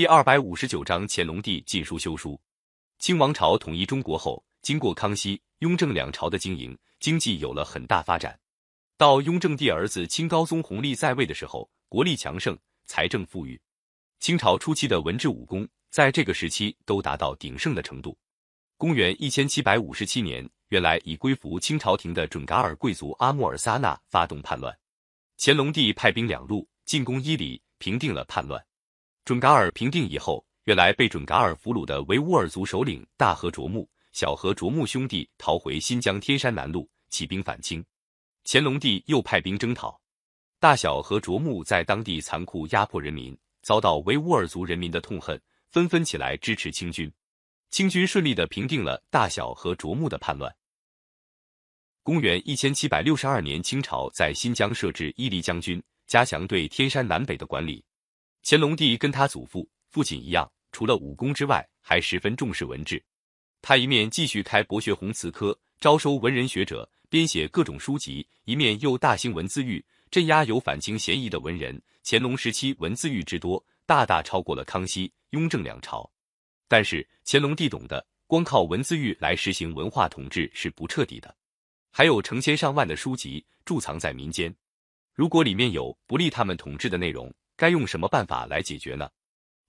第二百五十九章乾隆帝禁书修书。清王朝统一中国后，经过康熙、雍正两朝的经营，经济有了很大发展。到雍正帝儿子清高宗弘历在位的时候，国力强盛，财政富裕。清朝初期的文治武功，在这个时期都达到鼎盛的程度。公元一千七百五十七年，原来已归服清朝廷的准噶尔贵族阿穆尔萨纳发动叛乱，乾隆帝派兵两路进攻伊犁，平定了叛乱。准噶尔平定以后。原来被准噶尔俘虏的维吾尔族首领大和卓木、小和卓木兄弟逃回新疆天山南路，起兵反清。乾隆帝又派兵征讨。大小和卓木在当地残酷压迫人民，遭到维吾尔族人民的痛恨，纷纷起来支持清军。清军顺利的平定了大小和卓木的叛乱。公元一千七百六十二年，清朝在新疆设置伊犁将军，加强对天山南北的管理。乾隆帝跟他祖父。父亲一样，除了武功之外，还十分重视文治。他一面继续开博学鸿词科，招收文人学者，编写各种书籍；一面又大兴文字狱，镇压有反清嫌疑的文人。乾隆时期文字狱之多，大大超过了康熙、雍正两朝。但是乾隆帝懂得，光靠文字狱来实行文化统治是不彻底的。还有成千上万的书籍贮藏在民间，如果里面有不利他们统治的内容，该用什么办法来解决呢？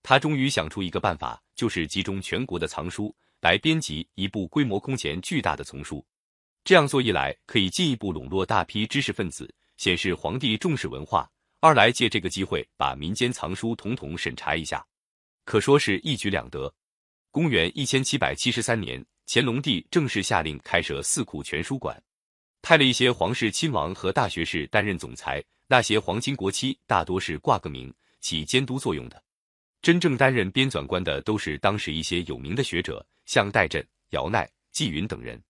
他终于想出一个办法，就是集中全国的藏书来编辑一部规模空前巨大的丛书。这样做一来，可以进一步笼络大批知识分子，显示皇帝重视文化；二来借这个机会把民间藏书统统审查一下，可说是一举两得。公元一千七百七十三年，乾隆帝正式下令开设四库全书馆，派了一些皇室亲王和大学士担任总裁。那些皇亲国戚大多是挂个名、起监督作用的。真正担任编纂官的都是当时一些有名的学者，像戴震、姚鼐、纪云等人。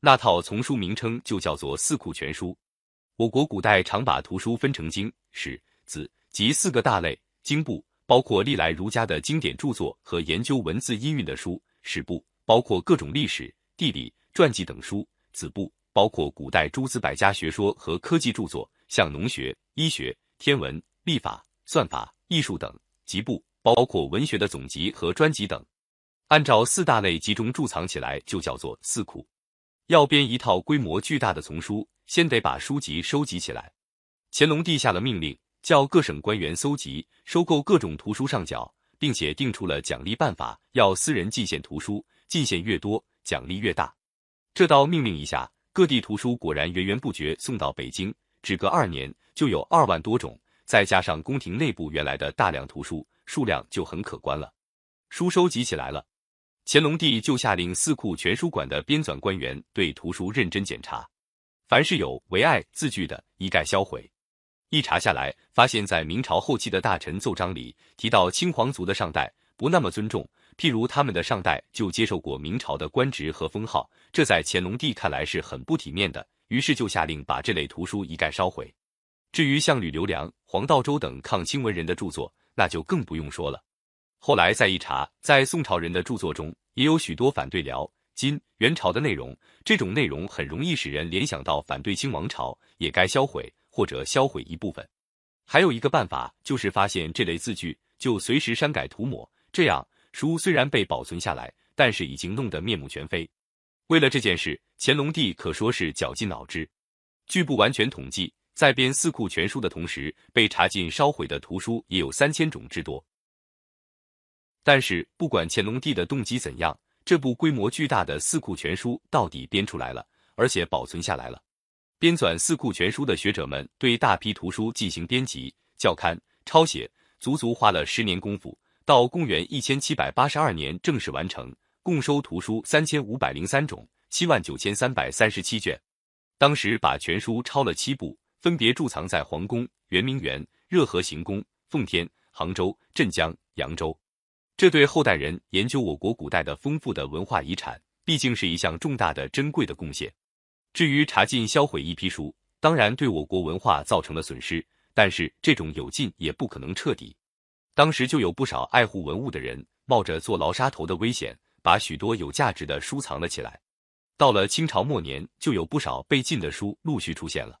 那套丛书名称就叫做《四库全书》。我国古代常把图书分成经、史、子及四个大类。经部包括历来儒家的经典著作和研究文字音韵的书；史部包括各种历史、地理、传记等书；子部包括古代诸子百家学说和科技著作，像农学、医学、天文、历法、算法、艺术等；集部。包括文学的总集和专辑等，按照四大类集中贮藏起来，就叫做四库。要编一套规模巨大的丛书，先得把书籍收集起来。乾隆帝下了命令，叫各省官员搜集、收购各种图书上缴，并且定出了奖励办法，要私人进献图书，进献越多，奖励越大。这道命令一下，各地图书果然源源不绝送到北京，只隔二年就有二万多种，再加上宫廷内部原来的大量图书。数量就很可观了，书收集起来了，乾隆帝就下令四库全书馆的编纂官员对图书认真检查，凡是有“为爱”字句的，一概销毁。一查下来，发现在明朝后期的大臣奏章里提到清皇族的上代不那么尊重，譬如他们的上代就接受过明朝的官职和封号，这在乾隆帝看来是很不体面的，于是就下令把这类图书一概烧毁。至于像吕留良、黄道周等抗清文人的著作，那就更不用说了。后来再一查，在宋朝人的著作中，也有许多反对辽、金、元朝的内容。这种内容很容易使人联想到反对清王朝，也该销毁或者销毁一部分。还有一个办法，就是发现这类字句，就随时删改涂抹，这样书虽然被保存下来，但是已经弄得面目全非。为了这件事，乾隆帝可说是绞尽脑汁。据不完全统计。在编四库全书的同时，被查禁烧毁的图书也有三千种之多。但是，不管乾隆帝的动机怎样，这部规模巨大的四库全书到底编出来了，而且保存下来了。编纂四库全书的学者们对大批图书进行编辑、校勘、抄写，足足花了十年功夫。到公元一千七百八十二年正式完成，共收图书三千五百零三种，七万九千三百三十七卷。当时把全书抄了七部。分别贮藏在皇宫、圆明园、热河行宫、奉天、杭州、镇江、扬州。这对后代人研究我国古代的丰富的文化遗产，毕竟是一项重大的、珍贵的贡献。至于查禁、销毁一批书，当然对我国文化造成了损失，但是这种有禁也不可能彻底。当时就有不少爱护文物的人，冒着坐牢杀头的危险，把许多有价值的书藏了起来。到了清朝末年，就有不少被禁的书陆续出现了。